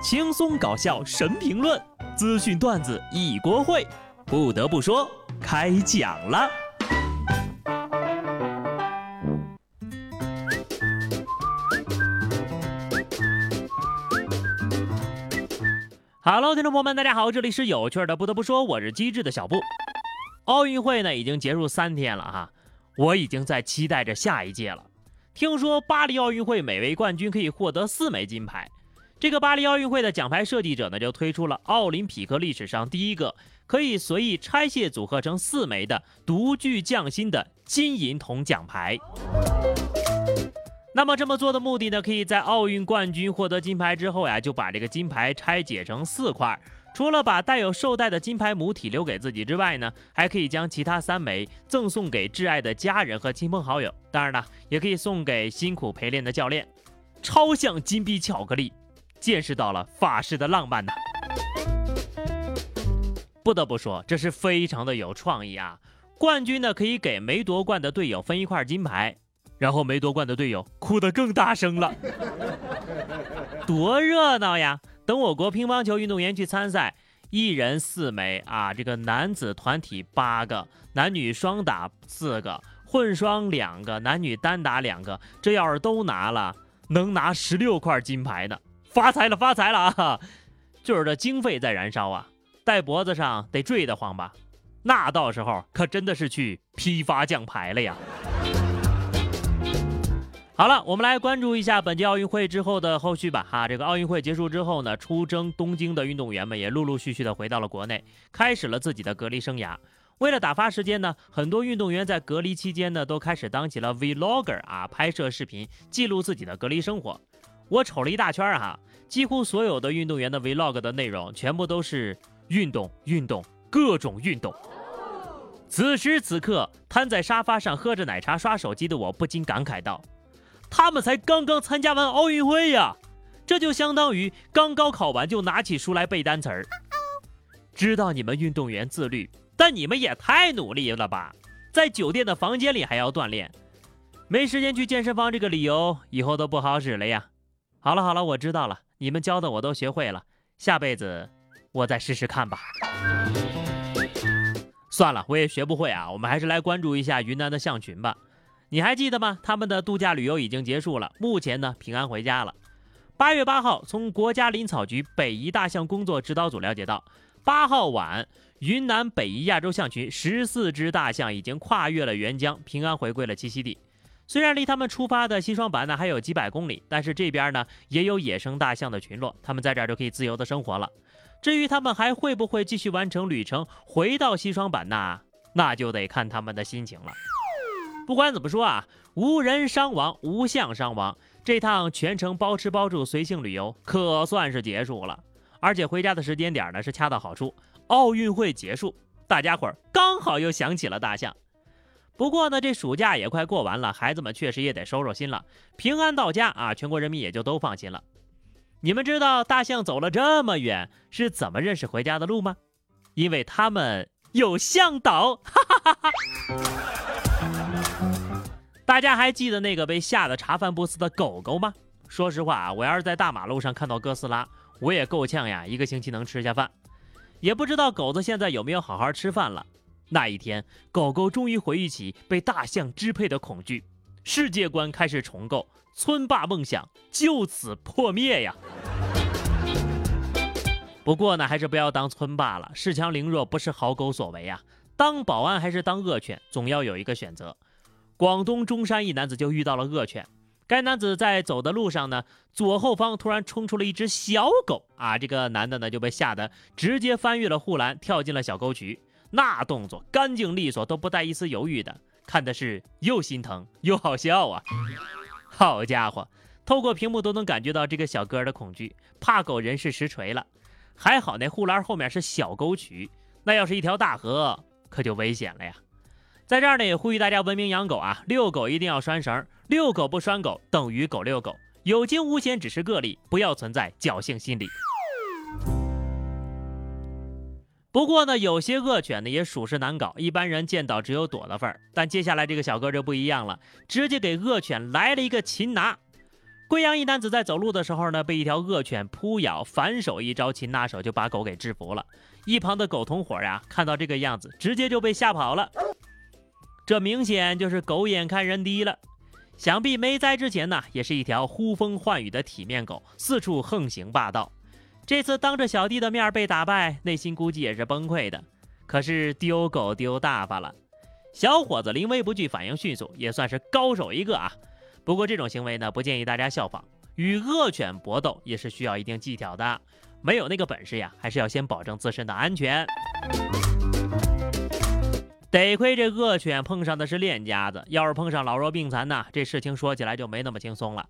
轻松搞笑神评论，资讯段子一锅烩。不得不说，开讲了。Hello，听众朋友们，大家好，这里是有趣的。不得不说，我是机智的小布。奥运会呢，已经结束三天了哈，我已经在期待着下一届了。听说巴黎奥运会每位冠军可以获得四枚金牌。这个巴黎奥运会的奖牌设计者呢，就推出了奥林匹克历史上第一个可以随意拆卸组合成四枚的独具匠心的金银铜奖牌。那么这么做的目的呢，可以在奥运冠军获得金牌之后呀，就把这个金牌拆解成四块，除了把带有绶带的金牌母体留给自己之外呢，还可以将其他三枚赠送给挚爱的家人和亲朋好友。当然了，也可以送给辛苦陪练的教练。超像金币巧克力。见识到了法式的浪漫呐！不得不说，这是非常的有创意啊！冠军呢可以给没夺冠的队友分一块金牌，然后没夺冠的队友哭得更大声了，多热闹呀！等我国乒乓球运动员去参赛，一人四枚啊，这个男子团体八个，男女双打四个，混双两个，男女单打两个，这要是都拿了，能拿十六块金牌呢！发财了，发财了啊！就是这经费在燃烧啊，戴脖子上得坠得慌吧？那到时候可真的是去批发奖牌了呀！好了，我们来关注一下本届奥运会之后的后续吧。哈，这个奥运会结束之后呢，出征东京的运动员们也陆陆续续的回到了国内，开始了自己的隔离生涯。为了打发时间呢，很多运动员在隔离期间呢，都开始当起了 vlogger 啊，拍摄视频记录自己的隔离生活。我瞅了一大圈儿哈，几乎所有的运动员的 vlog 的内容全部都是运动、运动、各种运动。此时此刻，瘫在沙发上喝着奶茶刷手机的我不禁感慨道：“他们才刚刚参加完奥运会呀，这就相当于刚高考完就拿起书来背单词儿。”知道你们运动员自律，但你们也太努力了吧？在酒店的房间里还要锻炼，没时间去健身房这个理由以后都不好使了呀。好了好了，我知道了，你们教的我都学会了，下辈子我再试试看吧。算了，我也学不会啊，我们还是来关注一下云南的象群吧。你还记得吗？他们的度假旅游已经结束了，目前呢平安回家了。八月八号，从国家林草局北宜大象工作指导组了解到，八号晚，云南北宜亚洲象群十四只大象已经跨越了沅江，平安回归了栖息地。虽然离他们出发的西双版纳还有几百公里，但是这边呢也有野生大象的群落，他们在这儿就可以自由的生活了。至于他们还会不会继续完成旅程回到西双版纳，那就得看他们的心情了。不管怎么说啊，无人伤亡，无象伤亡，这趟全程包吃包住随性旅游可算是结束了。而且回家的时间点呢是恰到好处，奥运会结束，大家伙儿刚好又想起了大象。不过呢，这暑假也快过完了，孩子们确实也得收收心了。平安到家啊，全国人民也就都放心了。你们知道大象走了这么远是怎么认识回家的路吗？因为他们有向导。哈哈哈哈大家还记得那个被吓得茶饭不思的狗狗吗？说实话啊，我要是在大马路上看到哥斯拉，我也够呛呀，一个星期能吃下饭。也不知道狗子现在有没有好好吃饭了。那一天，狗狗终于回忆起被大象支配的恐惧，世界观开始重构，村霸梦想就此破灭呀！不过呢，还是不要当村霸了，恃强凌弱不是好狗所为呀。当保安还是当恶犬，总要有一个选择。广东中山一男子就遇到了恶犬，该男子在走的路上呢，左后方突然冲出了一只小狗啊，这个男的呢就被吓得直接翻越了护栏，跳进了小沟渠。那动作干净利索，都不带一丝犹豫的，看的是又心疼又好笑啊！好家伙，透过屏幕都能感觉到这个小哥的恐惧，怕狗人是实锤了。还好那护栏后面是小沟渠，那要是一条大河，可就危险了呀！在这儿呢，也呼吁大家文明养狗啊，遛狗一定要拴绳，遛狗不拴狗等于狗遛狗，有惊无险只是个例，不要存在侥幸心理。不过呢，有些恶犬呢也属实难搞，一般人见到只有躲的份儿。但接下来这个小哥就不一样了，直接给恶犬来了一个擒拿。贵阳一男子在走路的时候呢，被一条恶犬扑咬，反手一招擒拿手就把狗给制服了。一旁的狗同伙呀，看到这个样子，直接就被吓跑了。这明显就是狗眼看人低了。想必没栽之前呢，也是一条呼风唤雨的体面狗，四处横行霸道。这次当着小弟的面被打败，内心估计也是崩溃的。可是丢狗丢大发了，小伙子临危不惧，反应迅速，也算是高手一个啊。不过这种行为呢，不建议大家效仿。与恶犬搏斗也是需要一定技巧的，没有那个本事呀，还是要先保证自身的安全。得亏这恶犬碰上的是练家子，要是碰上老弱病残呢，这事情说起来就没那么轻松了。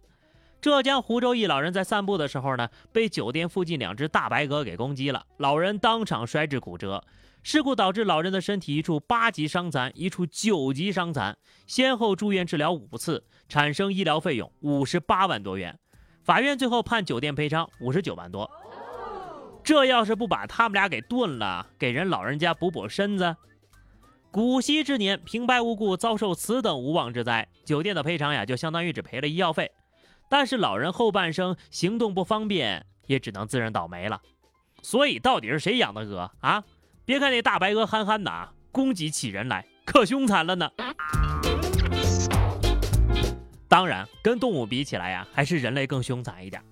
浙江湖州一老人在散步的时候呢，被酒店附近两只大白鹅给攻击了，老人当场摔至骨折。事故导致老人的身体一处八级伤残，一处九级伤残，先后住院治疗五次，产生医疗费用五十八万多元。法院最后判酒店赔偿五十九万多。这要是不把他们俩给炖了，给人老人家补补身子。古稀之年，平白无故遭受此等无妄之灾，酒店的赔偿呀，就相当于只赔了医药费。但是老人后半生行动不方便，也只能自认倒霉了。所以到底是谁养的鹅啊？别看那大白鹅憨憨的啊，攻击起人来可凶残了呢。当然，跟动物比起来呀，还是人类更凶残一点。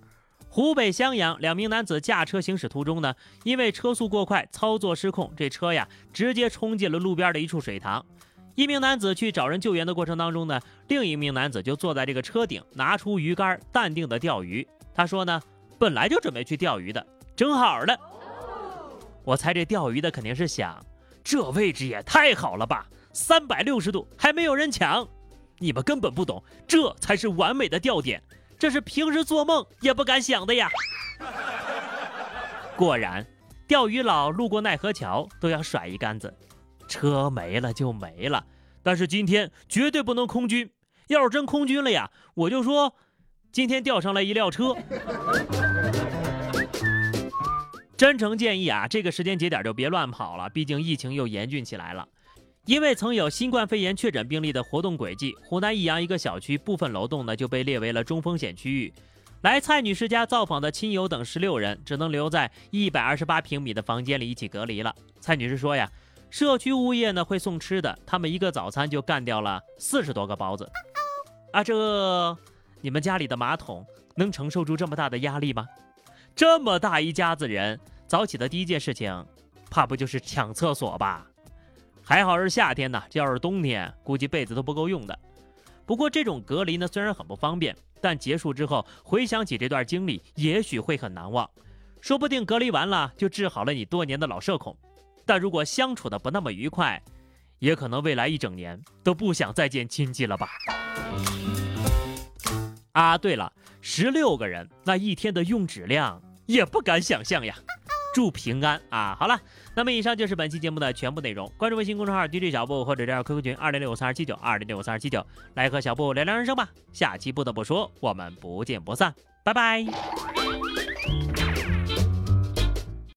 湖北襄阳两名男子驾车行驶途中呢，因为车速过快，操作失控，这车呀直接冲进了路边的一处水塘。一名男子去找人救援的过程当中呢，另一名男子就坐在这个车顶，拿出鱼竿，淡定的钓鱼。他说呢，本来就准备去钓鱼的，正好的。我猜这钓鱼的肯定是想，这位置也太好了吧，三百六十度还没有人抢，你们根本不懂，这才是完美的钓点，这是平时做梦也不敢想的呀。果然，钓鱼佬路过奈何桥都要甩一竿子，车没了就没了，但是今天绝对不能空军，要是真空军了呀，我就说今天钓上来一辆车。真诚建议啊，这个时间节点就别乱跑了，毕竟疫情又严峻起来了。因为曾有新冠肺炎确诊病例的活动轨迹，湖南益阳一个小区部分楼栋呢就被列为了中风险区域。来蔡女士家造访的亲友等十六人，只能留在一百二十八平米的房间里一起隔离了。蔡女士说呀，社区物业呢会送吃的，他们一个早餐就干掉了四十多个包子。啊，这你们家里的马桶能承受住这么大的压力吗？这么大一家子人，早起的第一件事情，怕不就是抢厕所吧？还好是夏天呢，这要是冬天，估计被子都不够用的。不过这种隔离呢，虽然很不方便，但结束之后回想起这段经历，也许会很难忘。说不定隔离完了就治好了你多年的老社恐。但如果相处的不那么愉快，也可能未来一整年都不想再见亲戚了吧？啊，对了，十六个人，那一天的用纸量。也不敢想象呀，祝平安啊！好了，那么以上就是本期节目的全部内容。关注微信公众号 DJ 小布或者加入 QQ 群二零六五三二七九二零六三二七九，来和小布聊聊人生吧。下期不得不说，我们不见不散，拜拜。